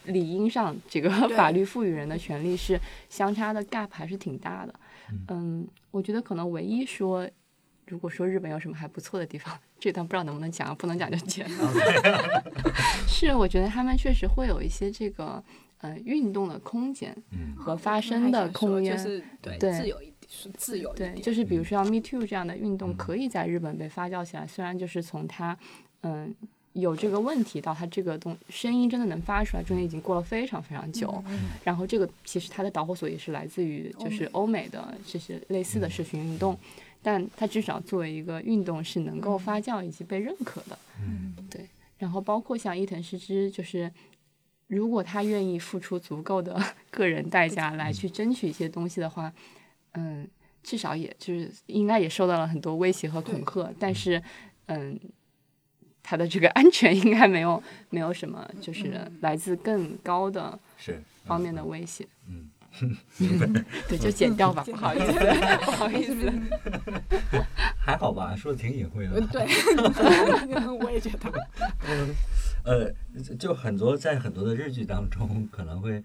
理应上这个法律赋予人的权利是相差的 gap 还是挺大的，嗯，我觉得可能唯一说如果说日本有什么还不错的地方，这段不知道能不能讲，不能讲就剪了。是，我觉得他们确实会有一些这个呃运动的空间和发声的空间，对对自由一点，是自由对，就是比如说像 Me Too 这样的运动，可以在日本被发酵起来。虽然就是从它嗯有这个问题到它这个东声音真的能发出来，中间已经过了非常非常久。然后这个其实它的导火索也是来自于就是欧美的这些类似的社群运动。但它至少作为一个运动是能够发酵以及被认可的，嗯，对。然后包括像伊藤诗织，就是如果他愿意付出足够的 个人代价来去争取一些东西的话，嗯，至少也就是应该也受到了很多威胁和恐吓，但是嗯，他的这个安全应该没有没有什么就是来自更高的是方面的威胁，嗯。对，就剪掉吧，不好意思，不好意思。还好吧，说的挺隐晦的。对，我也觉得。呃，就很多在很多的日剧当中，可能会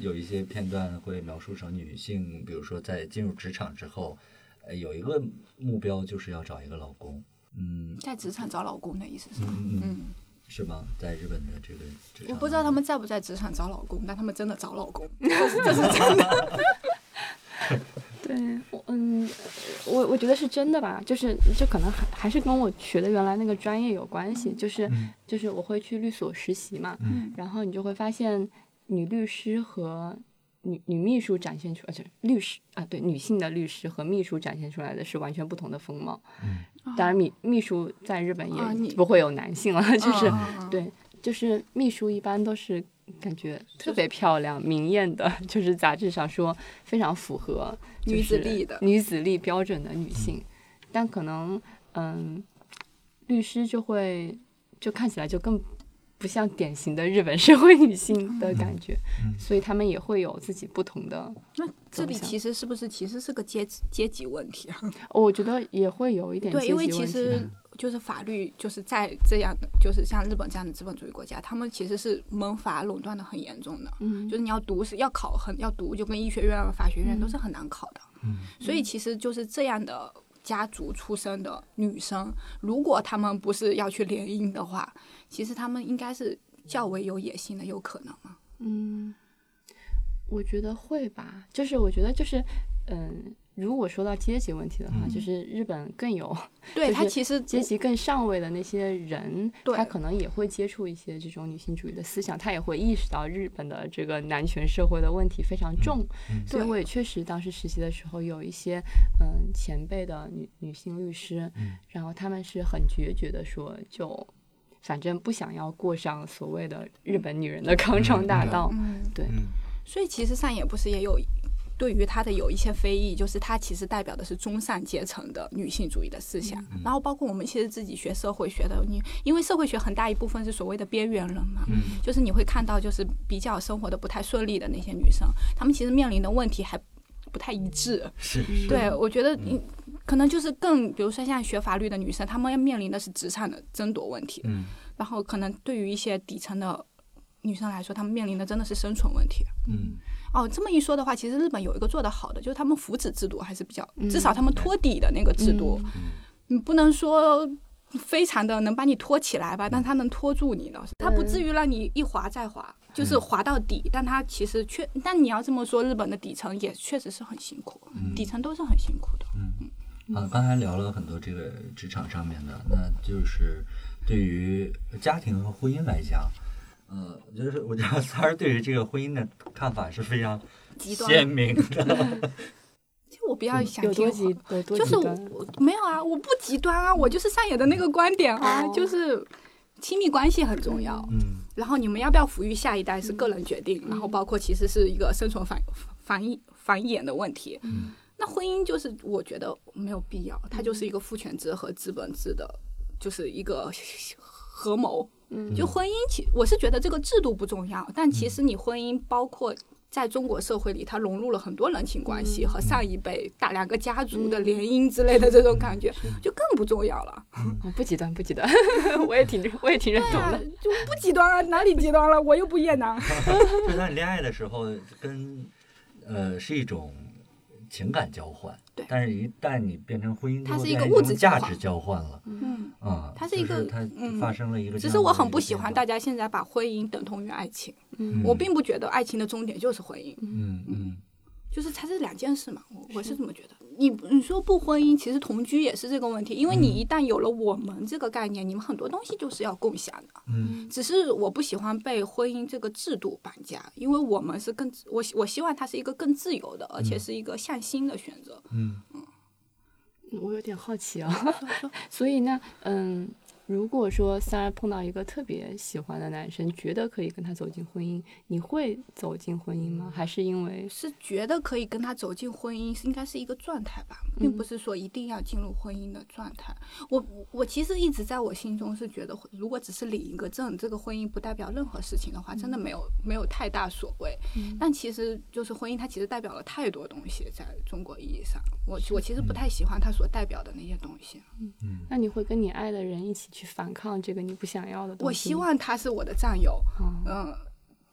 有一些片段会描述成女性，比如说在进入职场之后，呃，有一个目标就是要找一个老公。嗯，在职场找老公的意思是？嗯嗯。是吗？在日本的这个，我不知道他们在不在职场找老公，但他们真的找老公，这是真的。对，我嗯，我我觉得是真的吧，就是这可能还还是跟我学的原来那个专业有关系，就是就是我会去律所实习嘛，然后你就会发现女律师和女女秘书展现出，而且律师啊，对，女性的律师和秘书展现出来的是完全不同的风貌。当然，秘秘书在日本也不会有男性了，就是对，就是秘书一般都是感觉特别漂亮、明艳的，就是杂志上说非常符合女子力的女子力标准的女性，但可能嗯，律师就会就看起来就更。不像典型的日本社会女性的感觉，所以他们也会有自己不同的。那这里其实是不是其实是个阶阶级问题啊？我觉得也会有一点对，因为其实就是法律就是在这样的，就是像日本这样的资本主义国家，他们其实是门阀垄断的很严重的。嗯，就是你要读是要考很要读，就跟医学院、法学院都是很难考的。嗯，所以其实就是这样的家族出身的女生，如果他们不是要去联姻的话。其实他们应该是较为有野心的，有可能吗？嗯，我觉得会吧。就是我觉得就是，嗯，如果说到阶级问题的话，就是日本更有，对他其实阶级更上位的那些人，他可能也会接触一些这种女性主义的思想，他也会意识到日本的这个男权社会的问题非常重。所以我也确实当时实习的时候有一些嗯前辈的女女性律师，然后他们是很决绝的说就。反正不想要过上所谓的日本女人的 康庄大道，对。所以其实上野不是也有对于他的有一些非议，就是他其实代表的是中上阶层的女性主义的思想。然后包括我们其实自己学社会学的，你因为社会学很大一部分是所谓的边缘人嘛，就是你会看到就是比较生活的不太顺利的那些女生，她们其实面临的问题还不太一致。是，对我觉得你。可能就是更，比如说像学法律的女生，她们要面临的是职场的争夺问题。嗯。然后可能对于一些底层的女生来说，她们面临的真的是生存问题。嗯。哦，这么一说的话，其实日本有一个做得好的，就是他们福祉制度还是比较，至少他们托底的那个制度，你不能说非常的能把你托起来吧，但他能托住你的，他不至于让你一滑再滑，就是滑到底。但他其实确，但你要这么说，日本的底层也确实是很辛苦，底层都是很辛苦的。嗯。啊，刚才聊了很多这个职场上面的，那就是对于家庭和婚姻来讲，呃，就是我觉得三儿对于这个婚姻的看法是非常鲜明的。其实我比较想听，就是我没有啊，我不极端啊，我就是上野的那个观点啊，就是亲密关系很重要，嗯，然后你们要不要抚育下一代是个人决定，然后包括其实是一个生存繁繁衍繁衍的问题，嗯。那婚姻就是我觉得没有必要，它就是一个父权制和资本制的，就是一个合谋。嗯，就婚姻，其我是觉得这个制度不重要，但其实你婚姻包括在中国社会里，它融入了很多人情关系和上一辈大两个家族的联姻之类的这种感觉，就更不重要了。不极端，不极端，我也挺我也挺认同的，就不极端啊，哪里极端了？我又不厌男。就在你恋爱的时候，跟呃是一种。情感交换，对。但是，一旦你变成婚姻，它是一个物质价值交换了。嗯啊，它是一个，它发生了一个。只是我很不喜欢大家现在把婚姻等同于爱情。嗯。我并不觉得爱情的终点就是婚姻。嗯嗯。就是它是两件事嘛，我我是这么觉得。你你说不婚姻，其实同居也是这个问题，因为你一旦有了我们这个概念，你们很多东西就是要共享的。嗯。只是我不喜欢被婚姻这个制度绑架，因为我们是更我我希望它是一个更自由的，而且是一个向心的选择。嗯嗯。我有点好奇啊，所以呢，嗯。如果说三儿碰到一个特别喜欢的男生，觉得可以跟他走进婚姻，你会走进婚姻吗？还是因为是觉得可以跟他走进婚姻，应该是一个状态吧，并不是说一定要进入婚姻的状态。我我其实一直在我心中是觉得，如果只是领一个证，这个婚姻不代表任何事情的话，真的没有没有太大所谓。但其实就是婚姻，它其实代表了太多东西，在中国意义上，我我其实不太喜欢它所代表的那些东西。嗯嗯，那你会跟你爱的人一起去？去反抗这个你不想要的东西。我希望他是我的战友，嗯，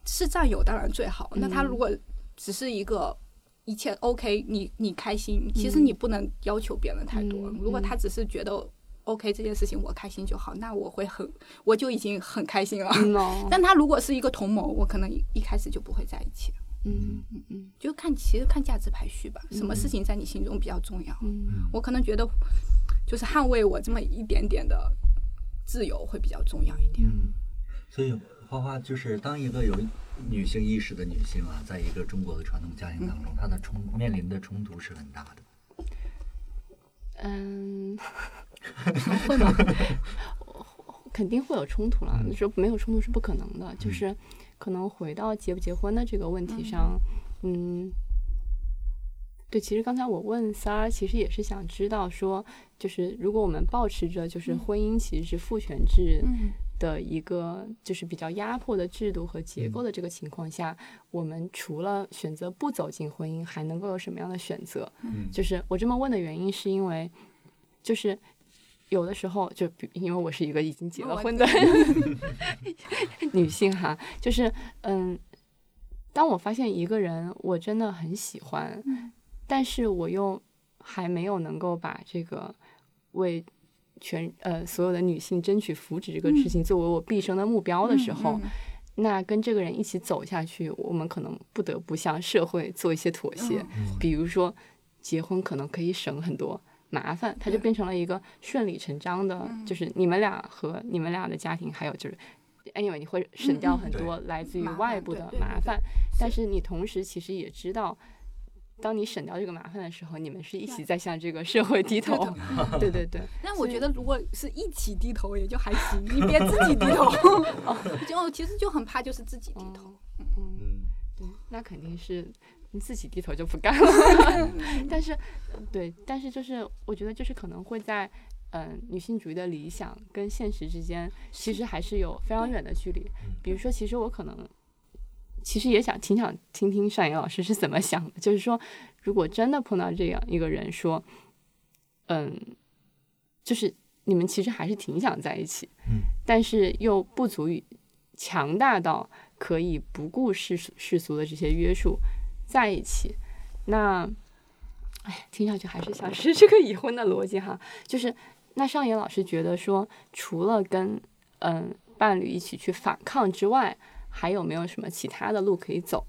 是战友当然最好。那他如果只是一个一切 OK，你你开心，其实你不能要求别人太多。如果他只是觉得 OK 这件事情我开心就好，那我会很我就已经很开心了。但他如果是一个同谋，我可能一开始就不会在一起。嗯嗯嗯，就看其实看价值排序吧，什么事情在你心中比较重要？嗯，我可能觉得就是捍卫我这么一点点的。自由会比较重要一点。嗯，所以花花就是当一个有女性意识的女性啊，在一个中国的传统家庭当中，她的冲面临的冲突是很大的。嗯，会吗？肯定会有冲突了。你说没有冲突是不可能的。就是可能回到结不结婚的这个问题上，嗯。对，其实刚才我问三儿，其实也是想知道说，就是如果我们保持着就是婚姻其实是父权制的一个就是比较压迫的制度和结构的这个情况下，我们除了选择不走进婚姻，还能够有什么样的选择？就是我这么问的原因是因为，就是有的时候就因为我是一个已经结了婚的。女性哈，就是嗯，当我发现一个人我真的很喜欢。但是我又还没有能够把这个为全呃所有的女性争取福祉这个事情作为我毕生的目标的时候，那跟这个人一起走下去，我们可能不得不向社会做一些妥协。比如说，结婚可能可以省很多麻烦，它就变成了一个顺理成章的，就是你们俩和你们俩的家庭，还有就是，anyway，你会省掉很多来自于外部的麻烦。但是你同时其实也知道。当你省掉这个麻烦的时候，你们是一起在向这个社会低头。对对对。但我觉得，如果是一起低头，也就还行。你别自己低头，就其实就很怕，就是自己低头。嗯嗯。对，那肯定是你自己低头就不干了。但是，对，但是就是我觉得，就是可能会在嗯女性主义的理想跟现实之间，其实还是有非常远的距离。比如说，其实我可能。其实也想挺想听听尚野老师是怎么想的，就是说，如果真的碰到这样一个人，说，嗯，就是你们其实还是挺想在一起，嗯，但是又不足以强大到可以不顾世俗世俗的这些约束在一起，那，哎，听上去还是像是这个已婚的逻辑哈，就是那尚野老师觉得说，除了跟嗯伴侣一起去反抗之外。还有没有什么其他的路可以走？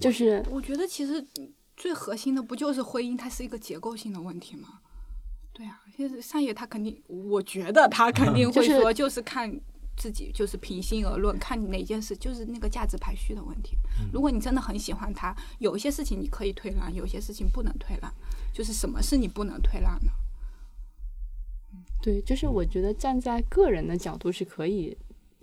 就是我觉得其实最核心的不就是婚姻，它是一个结构性的问题吗？对啊，其实上野他肯定，我觉得他肯定会说，就是看自己，就是平心而论，看哪件事，就是那个价值排序的问题。如果你真的很喜欢他，有一些事情你可以退让，有些事情不能退让，就是什么是你不能退让的？对，就是我觉得站在个人的角度是可以。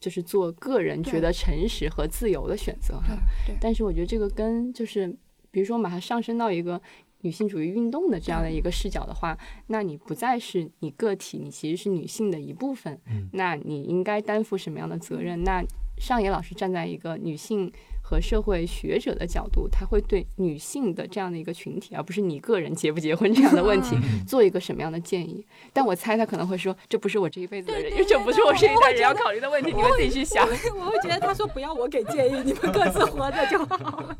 就是做个人觉得诚实和自由的选择哈，但是我觉得这个跟就是，比如说把它上升到一个女性主义运动的这样的一个视角的话，那你不再是你个体，你其实是女性的一部分，那你应该担负什么样的责任？那上野老师站在一个女性。和社会学者的角度，他会对女性的这样的一个群体，而不是你个人结不结婚这样的问题，做一个什么样的建议？但我猜他可能会说，这不是我这一辈子的人，因为这不是我这一代人要考虑的问题，你们自己去想。我会觉得他说不要我给建议，你们各自活着就好了。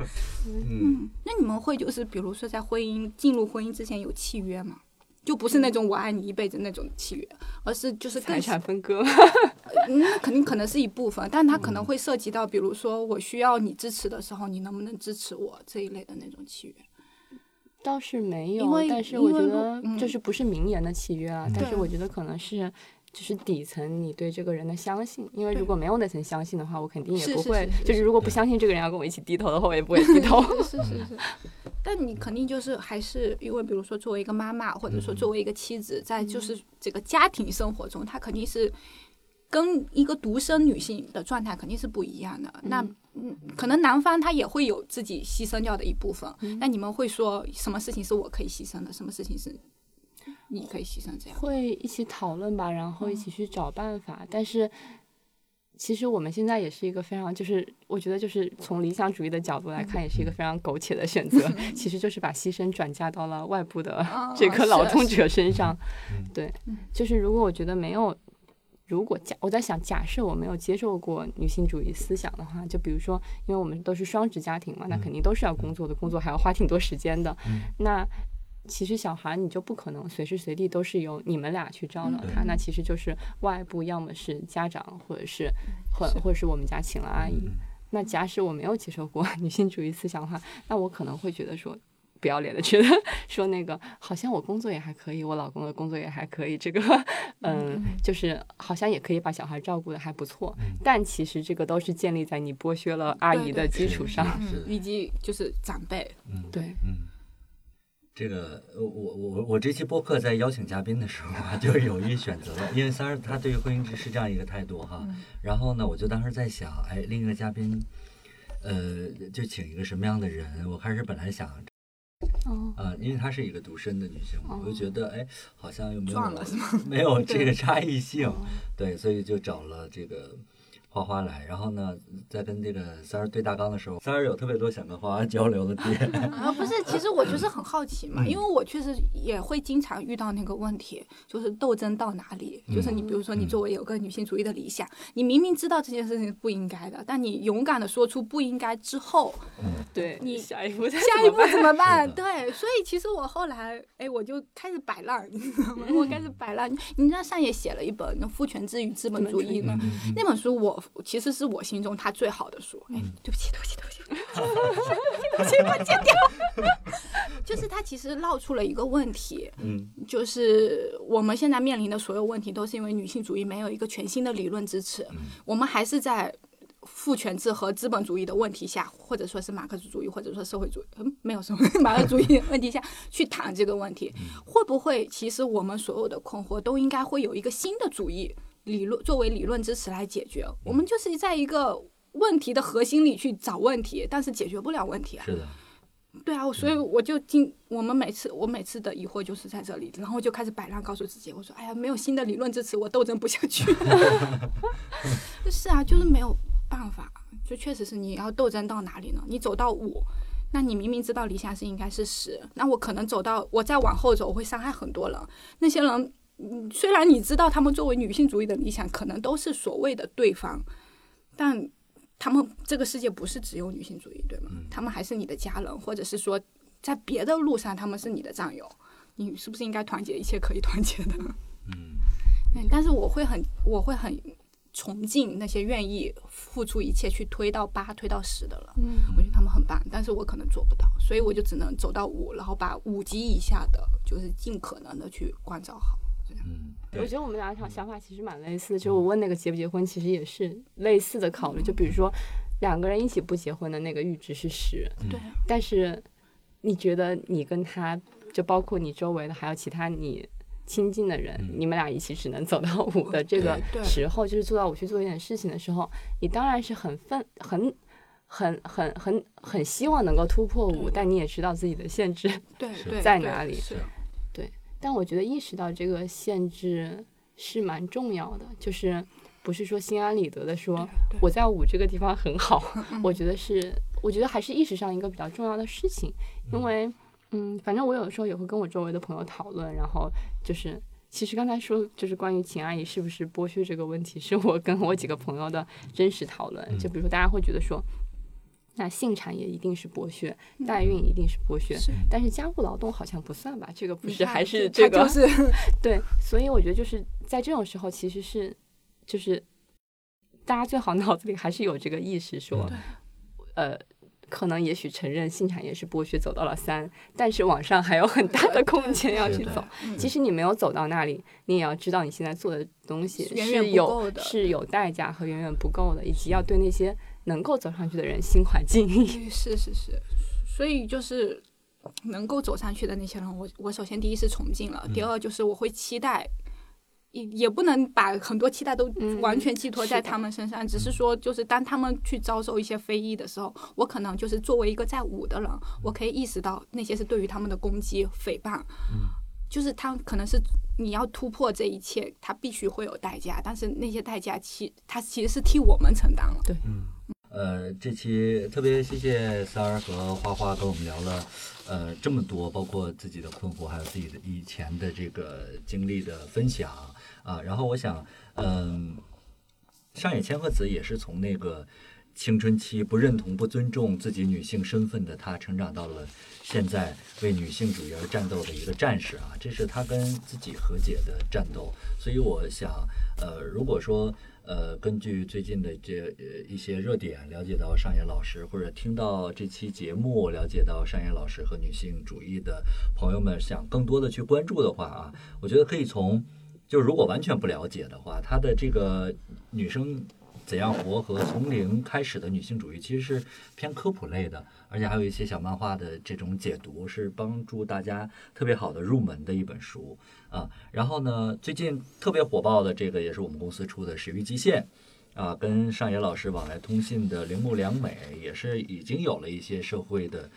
嗯，那你们会就是比如说在婚姻进入婚姻之前有契约吗？就不是那种我爱你一辈子那种契约，而是就是财产分割。那肯定可能是一部分，但它可能会涉及到，比如说我需要你支持的时候，你能不能支持我这一类的那种契约。倒是没有，但是我觉得就是不是名言的契约啊。但是我觉得可能是就是底层你对这个人的相信，因为如果没有那层相信的话，我肯定也不会。就是如果不相信这个人要跟我一起低头的话，我也不会低头。是是是。但你肯定就是还是因为，比如说作为一个妈妈，或者说作为一个妻子，在就是这个家庭生活中，她肯定是跟一个独生女性的状态肯定是不一样的。那嗯，可能男方他也会有自己牺牲掉的一部分。那你们会说什么事情是我可以牺牲的，什么事情是你可以牺牲？这样会一起讨论吧，然后一起去找办法。但是。其实我们现在也是一个非常，就是我觉得就是从理想主义的角度来看，也是一个非常苟且的选择。其实就是把牺牲转嫁到了外部的这个劳动者身上。对，就是如果我觉得没有，如果假我在想，假设我没有接受过女性主义思想的话，就比如说，因为我们都是双职家庭嘛，那肯定都是要工作的，工作还要花挺多时间的。那其实小孩你就不可能随时随地都是由你们俩去照料他，那其实就是外部要么是家长，或者是或或者是我们家请了阿姨。那假使我没有接受过 女性主义思想的话，那我可能会觉得说不要脸的，觉得说那个好像我工作也还可以，我老公的工作也还可以，这个嗯，就是好像也可以把小孩照顾的还不错。但其实这个都是建立在你剥削了阿姨的基础上，以及就是长辈，对，嗯。这个我我我我这期播客在邀请嘉宾的时候啊，就是有意选择了，因为三儿他对于婚姻是是这样一个态度哈。然后呢，我就当时在想，哎，另一个嘉宾，呃，就请一个什么样的人？我开始本来想，哦，啊，因为她是一个独身的女性，我就觉得，哎，好像又没有了？没有这个差异性，对，所以就找了这个。花花来，然后呢，在跟这个三儿对大纲的时候，三儿有特别多想跟花花交流的点。啊，不是，其实我就是很好奇嘛，因为我确实也会经常遇到那个问题，就是斗争到哪里，就是你比如说你作为有个女性主义的理想，你明明知道这件事情是不应该的，但你勇敢的说出不应该之后，对你下一步下一步怎么办？对，所以其实我后来，哎，我就开始摆烂，你知道吗？我开始摆烂。你知道上野写了一本《那父权制与资本主义》吗，那本书我。其实是我心中他最好的书。哎，对不起，对不起，对不起，对不起，我剪掉。就是他其实闹出了一个问题，嗯，就是我们现在面临的所有问题都是因为女性主义没有一个全新的理论支持，我们还是在父权制和资本主义的问题下，或者说是马克思主义，或者说社会主义，嗯，没有什么马克思主义问题下去谈这个问题，会不会其实我们所有的困惑都应该会有一个新的主义？理论作为理论支持来解决，我们就是在一个问题的核心里去找问题，但是解决不了问题啊。是的，对啊，所以我就经我们每次我每次的疑惑就是在这里，然后就开始摆烂，告诉自己，我说，哎呀，没有新的理论支持，我斗争不下去。是啊，就是没有办法，就确实是你要斗争到哪里呢？你走到五，那你明明知道理想是应该是十，那我可能走到我再往后走，我会伤害很多人，那些人。嗯，虽然你知道他们作为女性主义的理想可能都是所谓的对方，但他们这个世界不是只有女性主义，对吗？他们还是你的家人，或者是说在别的路上他们是你的战友，你是不是应该团结一切可以团结的？嗯，但是我会很，我会很崇敬那些愿意付出一切去推到八、推到十的了。嗯，我觉得他们很棒，但是我可能做不到，所以我就只能走到五，然后把五级以下的，就是尽可能的去关照好。嗯，我觉得我们俩想想法其实蛮类似的，就我问那个结不结婚，其实也是类似的考虑。就比如说两个人一起不结婚的那个阈值是十，对。但是你觉得你跟他，就包括你周围的还有其他你亲近的人，你们俩一起只能走到五的这个时候，就是做到我去做一点事情的时候，你当然是很愤、很、很、很、很、很希望能够突破五，但你也知道自己的限制在哪里。但我觉得意识到这个限制是蛮重要的，就是不是说心安理得的说我在五这个地方很好，我觉得是，我觉得还是意识上一个比较重要的事情，因为，嗯，反正我有的时候也会跟我周围的朋友讨论，然后就是，其实刚才说就是关于秦阿姨是不是剥削这个问题，是我跟我几个朋友的真实讨论，就比如说大家会觉得说。那性产业一定是剥削，代孕一定是剥削，但是家务劳动好像不算吧？这个不是还是这个？对，所以我觉得就是在这种时候，其实是就是大家最好脑子里还是有这个意识，说呃。可能也许承认性产业是剥削走到了三，但是往上还有很大的空 间要去走。即使你没有走到那里，你也要知道你现在做的东西是有是有代价和远远不够的，以及要对那些能够走上去的人心怀敬意。是是是，所以就是能够走上去的那些人，我我首先第一是崇敬了，第二就是我会期待。也也不能把很多期待都完全寄托在他们身上，只是说，就是当他们去遭受一些非议的时候，我可能就是作为一个在伍的人，我可以意识到那些是对于他们的攻击、诽谤，就是他可能是你要突破这一切，他必须会有代价，但是那些代价其他其实是替我们承担了。对，嗯，呃，这期特别谢谢三儿和花花跟我们聊了。呃，这么多，包括自己的困惑，还有自己的以前的这个经历的分享啊。然后我想，嗯，上野千鹤子也是从那个青春期不认同、不尊重自己女性身份的她，成长到了现在为女性主义而战斗的一个战士啊。这是她跟自己和解的战斗。所以我想，呃，如果说。呃，根据最近的这呃一些热点，了解到上野老师，或者听到这期节目，了解到上野老师和女性主义的朋友们，想更多的去关注的话啊，我觉得可以从，就如果完全不了解的话，他的这个女生。怎样活和从零开始的女性主义其实是偏科普类的，而且还有一些小漫画的这种解读，是帮助大家特别好的入门的一本书啊。然后呢，最近特别火爆的这个也是我们公司出的《始于极限》啊，跟上野老师往来通信的铃木良美也是已经有了一些社会的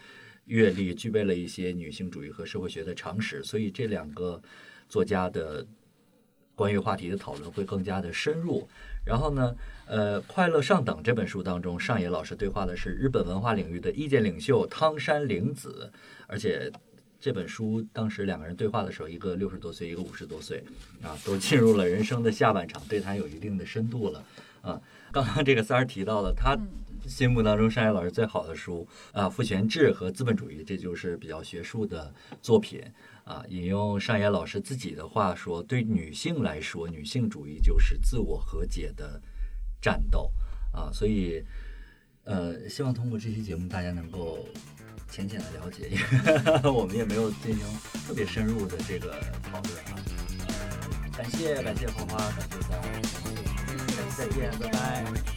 阅历，具备了一些女性主义和社会学的常识，所以这两个作家的关于话题的讨论会更加的深入。然后呢？呃，《快乐上等》这本书当中，上野老师对话的是日本文化领域的意见领袖汤山玲子，而且这本书当时两个人对话的时候，一个六十多岁，一个五十多岁，啊，都进入了人生的下半场，对他有一定的深度了。啊，刚刚这个三儿提到了他心目当中上野老师最好的书啊，《父权制和资本主义》，这就是比较学术的作品啊。引用上野老师自己的话说：“对女性来说，女性主义就是自我和解的。”战斗啊，所以呃，希望通过这期节目，大家能够浅浅的了解，因 为我们也没有进行特别深入的这个讨论啊。感谢感谢花花，感谢大家，下期再见，拜拜。